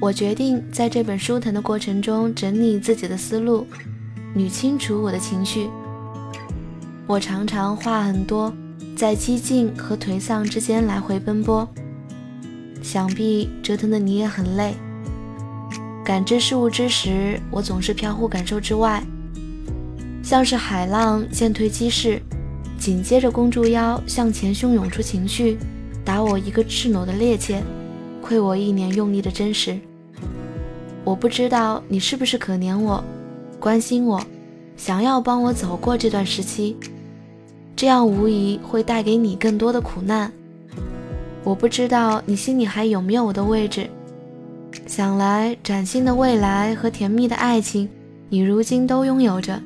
我决定在这本书谈的过程中整理自己的思路，捋清楚我的情绪。我常常话很多，在激进和颓丧之间来回奔波，想必折腾的你也很累。感知事物之时，我总是飘忽感受之外，像是海浪渐退积势，紧接着弓住腰向前汹涌出情绪，打我一个赤裸的趔趄。亏我一年用力的真实，我不知道你是不是可怜我，关心我，想要帮我走过这段时期，这样无疑会带给你更多的苦难。我不知道你心里还有没有我的位置，想来崭新的未来和甜蜜的爱情，你如今都拥有着。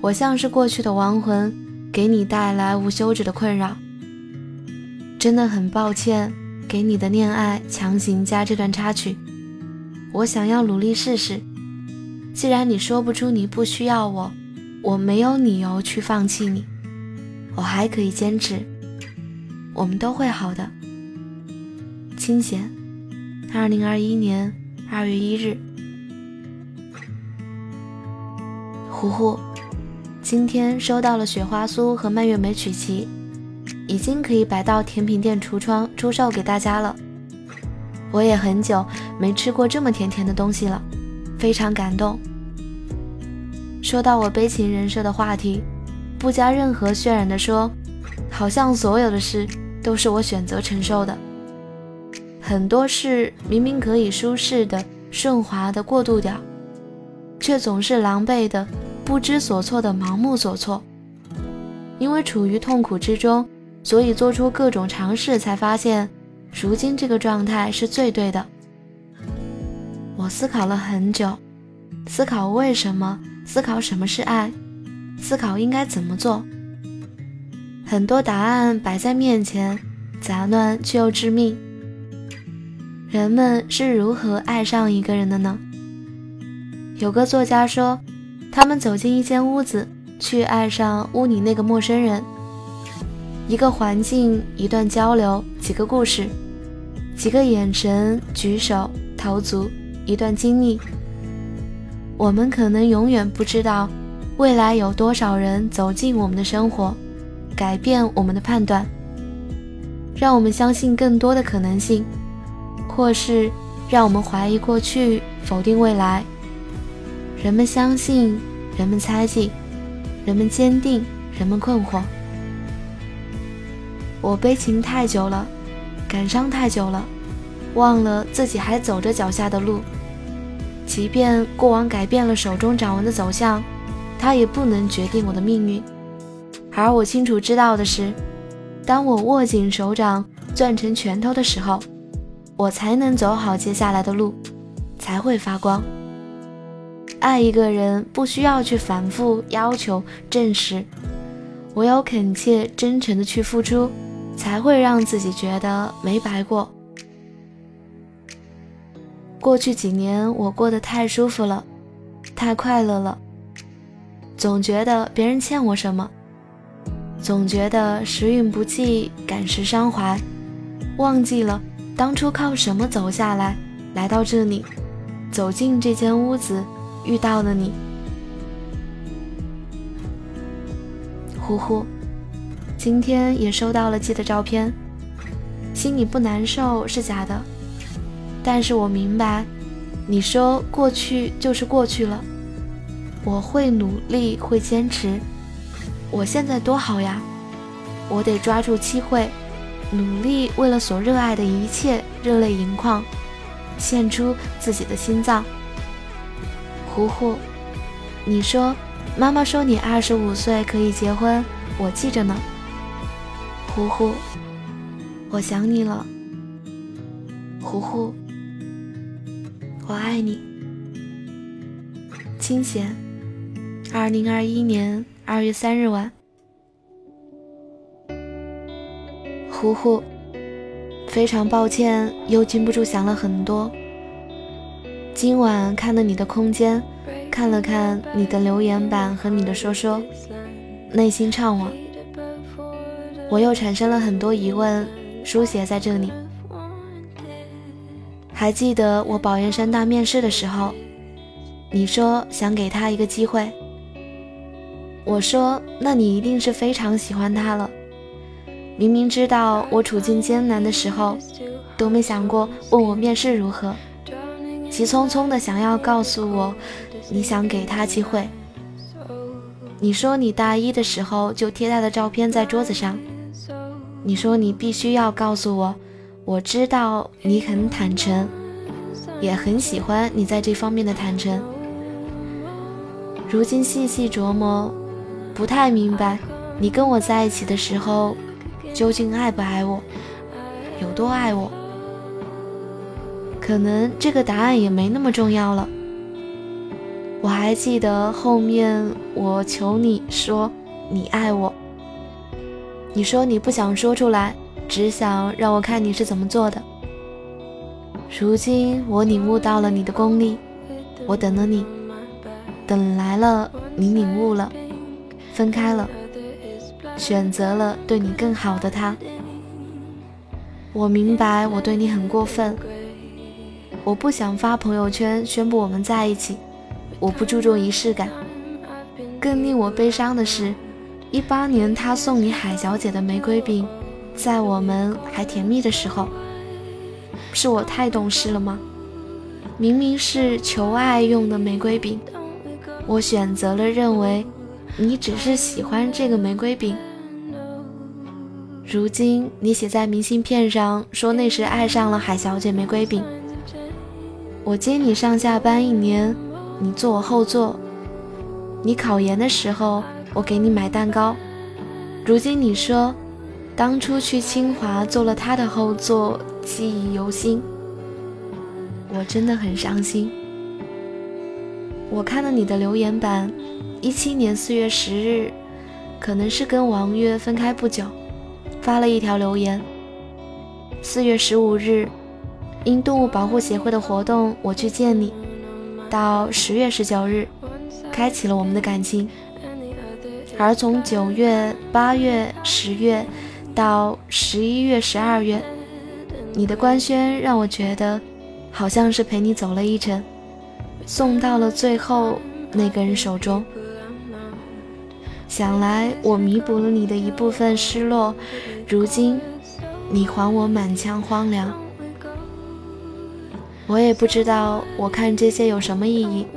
我像是过去的亡魂，给你带来无休止的困扰。真的很抱歉。给你的恋爱强行加这段插曲，我想要努力试试。既然你说不出你不需要我，我没有理由去放弃你，我还可以坚持。我们都会好的。清闲，二零二一年二月一日。糊糊，今天收到了雪花酥和蔓越莓曲奇。已经可以摆到甜品店橱窗出售给大家了。我也很久没吃过这么甜甜的东西了，非常感动。说到我悲情人设的话题，不加任何渲染的说，好像所有的事都是我选择承受的。很多事明明可以舒适的、顺滑的过渡掉，却总是狼狈的、不知所措的盲目所措，因为处于痛苦之中。所以做出各种尝试，才发现，如今这个状态是最对的。我思考了很久，思考为什么，思考什么是爱，思考应该怎么做。很多答案摆在面前，杂乱却又致命。人们是如何爱上一个人的呢？有个作家说，他们走进一间屋子，去爱上屋里那个陌生人。一个环境，一段交流，几个故事，几个眼神、举手、投足，一段经历。我们可能永远不知道，未来有多少人走进我们的生活，改变我们的判断，让我们相信更多的可能性，或是让我们怀疑过去，否定未来。人们相信，人们猜忌，人们坚定，人们困惑。我悲情太久了，感伤太久了，忘了自己还走着脚下的路。即便过往改变了手中掌纹的走向，它也不能决定我的命运。而我清楚知道的是，当我握紧手掌，攥成拳头的时候，我才能走好接下来的路，才会发光。爱一个人不需要去反复要求证实，唯有恳切真诚的去付出。才会让自己觉得没白过。过去几年，我过得太舒服了，太快乐了。总觉得别人欠我什么，总觉得时运不济，感时伤怀，忘记了当初靠什么走下来，来到这里，走进这间屋子，遇到了你，呼呼。今天也收到了寄的照片，心里不难受是假的，但是我明白，你说过去就是过去了，我会努力，会坚持。我现在多好呀，我得抓住机会，努力为了所热爱的一切热泪盈眶，献出自己的心脏。呼呼，你说，妈妈说你二十五岁可以结婚，我记着呢。呼呼，我想你了。呼呼，我爱你。清闲，二零二一年二月三日晚。呼呼，非常抱歉，又禁不住想了很多。今晚看了你的空间，看了看你的留言板和你的说说，内心怅惘。我又产生了很多疑问，书写在这里。还记得我保研山大面试的时候，你说想给他一个机会。我说，那你一定是非常喜欢他了。明明知道我处境艰难的时候，都没想过问我面试如何。急匆匆的想要告诉我，你想给他机会。你说你大一的时候就贴他的照片在桌子上。你说你必须要告诉我，我知道你很坦诚，也很喜欢你在这方面的坦诚。如今细细琢磨，不太明白你跟我在一起的时候，究竟爱不爱我，有多爱我。可能这个答案也没那么重要了。我还记得后面我求你说你爱我，你说你不想说出来，只想让我看你是怎么做的。如今我领悟到了你的功力，我等了你，等来了你领悟了，分开了，选择了对你更好的他。我明白我对你很过分。我不想发朋友圈宣布我们在一起，我不注重仪式感。更令我悲伤的是，一八年他送你海小姐的玫瑰饼，在我们还甜蜜的时候，是我太懂事了吗？明明是求爱用的玫瑰饼，我选择了认为你只是喜欢这个玫瑰饼。如今你写在明信片上说那时爱上了海小姐玫瑰饼。我接你上下班一年，你坐我后座。你考研的时候，我给你买蛋糕。如今你说，当初去清华坐了他的后座，记忆犹新。我真的很伤心。我看了你的留言板，一七年四月十日，可能是跟王月分开不久，发了一条留言。四月十五日。因动物保护协会的活动，我去见你。到十月十九日，开启了我们的感情。而从九月、八月、十月到十一月、十二月，你的官宣让我觉得，好像是陪你走了一程，送到了最后那个人手中。想来我弥补了你的一部分失落，如今你还我满腔荒凉。我也不知道，我看这些有什么意义，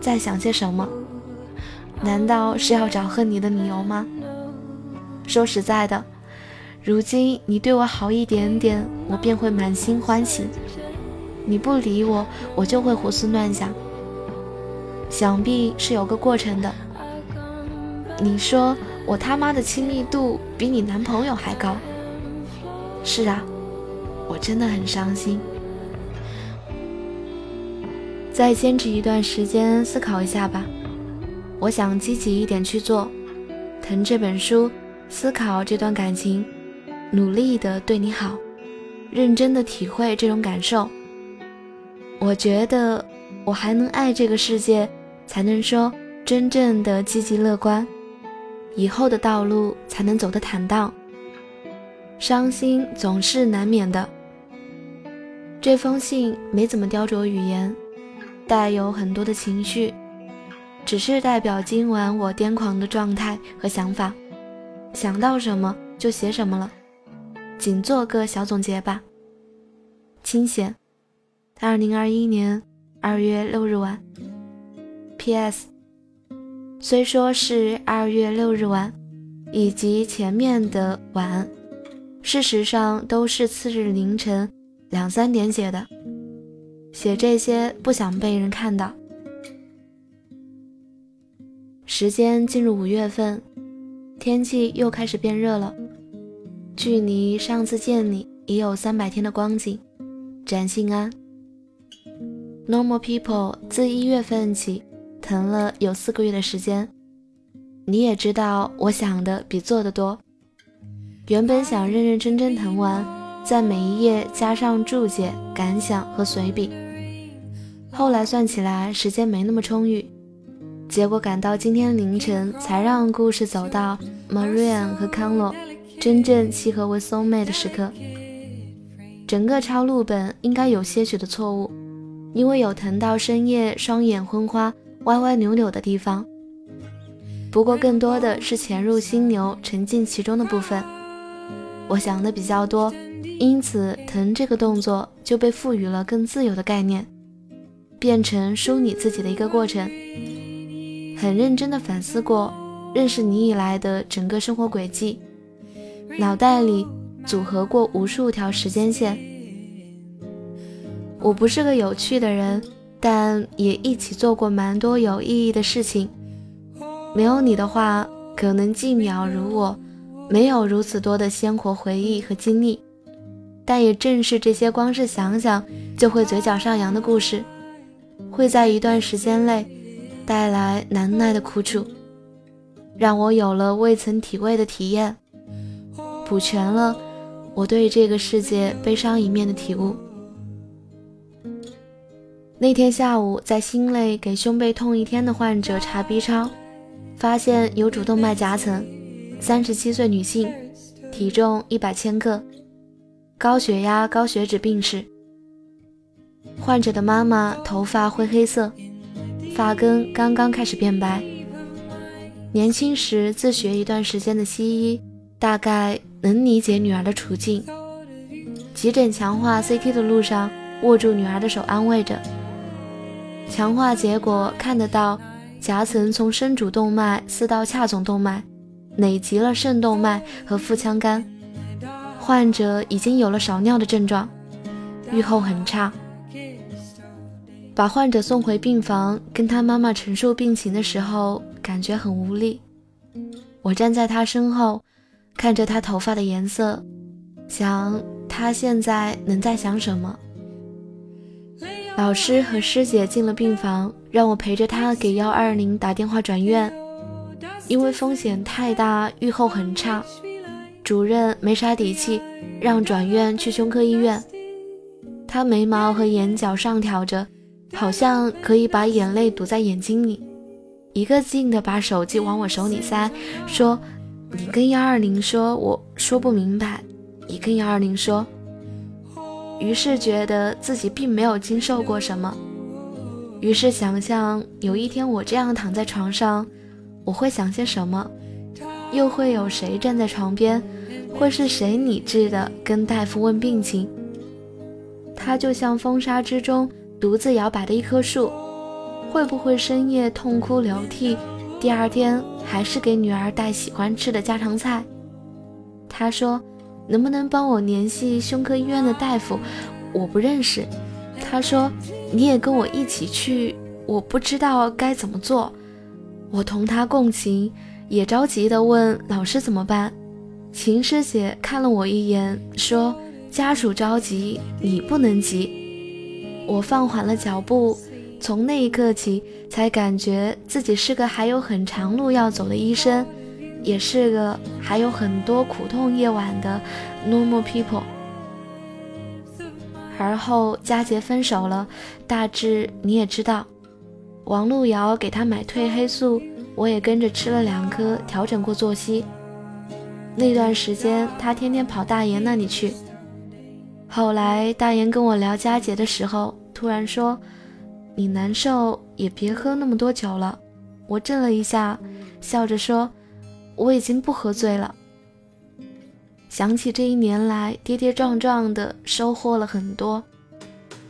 在想些什么？难道是要找恨你的理由吗？说实在的，如今你对我好一点点，我便会满心欢喜；你不理我，我就会胡思乱想。想必是有个过程的。你说我他妈的亲密度比你男朋友还高？是啊，我真的很伤心。再坚持一段时间，思考一下吧。我想积极一点去做，疼这本书，思考这段感情，努力的对你好，认真的体会这种感受。我觉得我还能爱这个世界，才能说真正的积极乐观，以后的道路才能走得坦荡。伤心总是难免的。这封信没怎么雕琢语言。带有很多的情绪，只是代表今晚我癫狂的状态和想法，想到什么就写什么了，仅做个小总结吧。清闲，二零二一年二月六日晚。P.S. 虽说是二月六日晚，以及前面的晚，事实上都是次日凌晨两三点写的。写这些不想被人看到，时间进入五月份，天气又开始变热了。距离上次见你已有三百天的光景，展信安。Normal people 自一月份起疼了有四个月的时间，你也知道，我想的比做的多。原本想认认真真疼完，在每一页加上注解、感想和随笔，后来算起来时间没那么充裕。结果赶到今天凌晨，才让故事走到 Marian 和康洛真正契合为 soul mate 的时刻。整个抄录本应该有些许的错误，因为有疼到深夜双眼昏花、歪歪扭扭的地方。不过更多的是潜入心流、沉浸其中的部分。我想的比较多，因此疼这个动作就被赋予了更自由的概念，变成梳理自己的一个过程。很认真的反思过认识你以来的整个生活轨迹，脑袋里组合过无数条时间线。我不是个有趣的人，但也一起做过蛮多有意义的事情。没有你的话，可能既渺如我，没有如此多的鲜活回忆和经历。但也正是这些，光是想想就会嘴角上扬的故事，会在一段时间内。带来难耐的苦楚，让我有了未曾体味的体验，补全了我对这个世界悲伤一面的体悟。那天下午，在心内给胸背痛一天的患者查 B 超，发现有主动脉夹层，三十七岁女性，体重一百千克，高血压、高血脂病史。患者的妈妈头发灰黑色。发根刚刚开始变白，年轻时自学一段时间的西医，大概能理解女儿的处境。急诊强化 CT 的路上，握住女儿的手安慰着。强化结果看得到，夹层从深主动脉撕到髂总动脉，累及了肾动脉和腹腔干。患者已经有了少尿的症状，预后很差。把患者送回病房，跟他妈妈陈述病情的时候，感觉很无力。我站在他身后，看着他头发的颜色，想他现在能在想什么。老师和师姐进了病房，让我陪着他给幺二零打电话转院，因为风险太大，预后很差。主任没啥底气，让转院去胸科医院。他眉毛和眼角上挑着。好像可以把眼泪堵在眼睛里，一个劲的把手机往我手里塞，说：“你跟幺二零说，我说不明白。”你跟幺二零说。于是觉得自己并没有经受过什么，于是想象有一天我这样躺在床上，我会想些什么，又会有谁站在床边，会是谁理智的跟大夫问病情？他就像风沙之中。独自摇摆的一棵树，会不会深夜痛哭流涕？第二天还是给女儿带喜欢吃的家常菜。他说：“能不能帮我联系胸科医院的大夫？我不认识。”他说：“你也跟我一起去，我不知道该怎么做。”我同他共情，也着急地问老师怎么办。秦师姐看了我一眼，说：“家属着急，你不能急。”我放缓了脚步，从那一刻起，才感觉自己是个还有很长路要走的医生，也是个还有很多苦痛夜晚的 normal people。而后佳杰分手了，大致你也知道。王璐瑶给他买褪黑素，我也跟着吃了两颗，调整过作息。那段时间，他天天跑大岩那里去。后来大岩跟我聊佳杰的时候，突然说：“你难受也别喝那么多酒了。”我震了一下，笑着说：“我已经不喝醉了。”想起这一年来跌跌撞撞的收获了很多，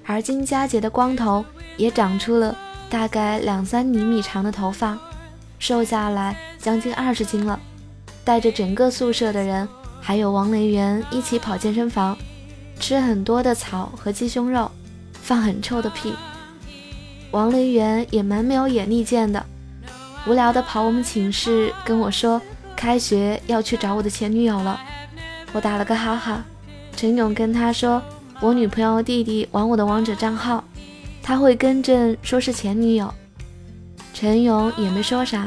而今佳节的光头也长出了大概两三厘米长的头发，瘦下来将近二十斤了，带着整个宿舍的人还有王雷元一起跑健身房。吃很多的草和鸡胸肉，放很臭的屁。王雷元也蛮没有眼力见的，无聊的跑我们寝室跟我说，开学要去找我的前女友了。我打了个哈哈。陈勇跟他说，我女朋友弟弟玩我的王者账号，他会更正说是前女友。陈勇也没说啥。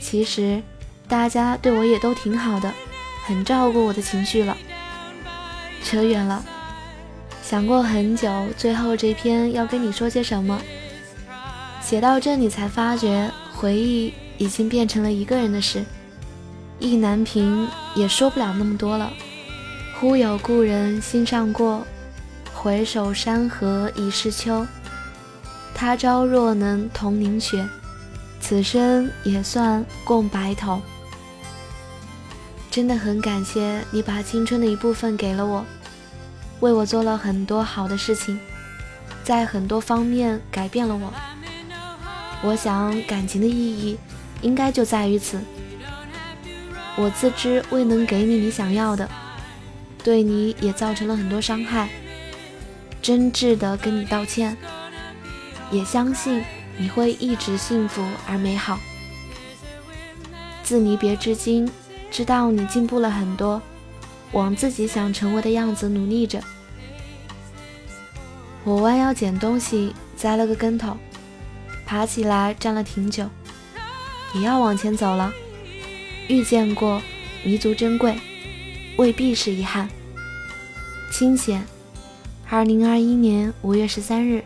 其实大家对我也都挺好的，很照顾我的情绪了。扯远了，想过很久，最后这篇要跟你说些什么。写到这里才发觉，回忆已经变成了一个人的事。意难平，也说不了那么多了。忽有故人心上过，回首山河已是秋。他朝若能同凝雪，此生也算共白头。真的很感谢你把青春的一部分给了我，为我做了很多好的事情，在很多方面改变了我。我想感情的意义应该就在于此。我自知未能给你你想要的，对你也造成了很多伤害，真挚的跟你道歉，也相信你会一直幸福而美好。自离别至今。知道你进步了很多，往自己想成为的样子努力着。我弯腰捡东西，栽了个跟头，爬起来站了挺久，也要往前走了。遇见过，弥足珍贵，未必是遗憾。清闲，二零二一年五月十三日。